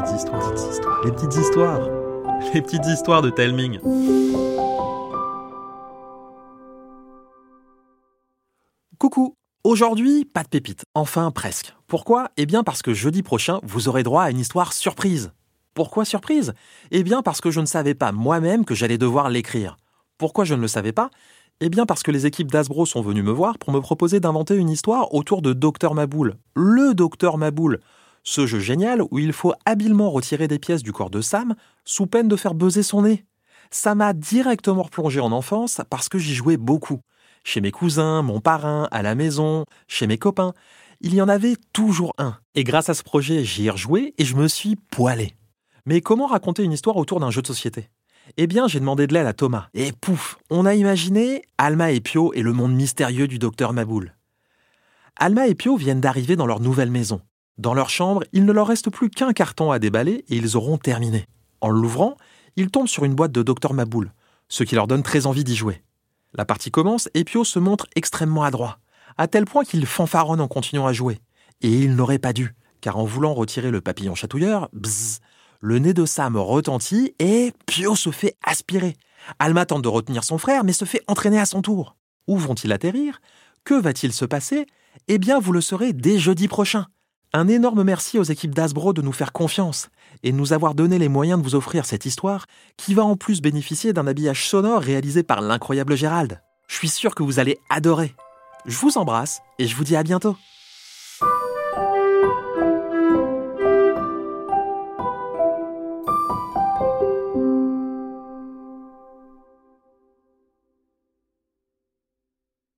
les petites histoires, les petites histoires de Telming. Coucou Aujourd'hui, pas de pépite, enfin presque. Pourquoi? Eh bien parce que jeudi prochain, vous aurez droit à une histoire surprise. Pourquoi surprise? Eh bien parce que je ne savais pas moi-même que j'allais devoir l'écrire. Pourquoi je ne le savais pas? Eh bien parce que les équipes d'Asbro sont venues me voir pour me proposer d'inventer une histoire autour de Docteur Maboul. Le Docteur Maboul ce jeu génial où il faut habilement retirer des pièces du corps de Sam sous peine de faire buzzer son nez. Ça m'a directement replongé en enfance parce que j'y jouais beaucoup. Chez mes cousins, mon parrain, à la maison, chez mes copains. Il y en avait toujours un. Et grâce à ce projet, j'y ai rejoué et je me suis poilé. Mais comment raconter une histoire autour d'un jeu de société? Eh bien, j'ai demandé de l'aide à Thomas. Et pouf, on a imaginé Alma et Pio et le monde mystérieux du docteur Maboul. Alma et Pio viennent d'arriver dans leur nouvelle maison. Dans leur chambre, il ne leur reste plus qu'un carton à déballer et ils auront terminé. En l'ouvrant, ils tombent sur une boîte de Dr Maboul, ce qui leur donne très envie d'y jouer. La partie commence et Pio se montre extrêmement adroit, à tel point qu'il fanfaronne en continuant à jouer. Et il n'aurait pas dû, car en voulant retirer le papillon chatouilleur, bzzz, le nez de Sam retentit et Pio se fait aspirer. Alma tente de retenir son frère, mais se fait entraîner à son tour. Où vont-ils atterrir? Que va-t-il se passer? Eh bien, vous le saurez dès jeudi prochain. Un énorme merci aux équipes d'Asbro de nous faire confiance et nous avoir donné les moyens de vous offrir cette histoire qui va en plus bénéficier d'un habillage sonore réalisé par l'incroyable Gérald. Je suis sûr que vous allez adorer. Je vous embrasse et je vous dis à bientôt.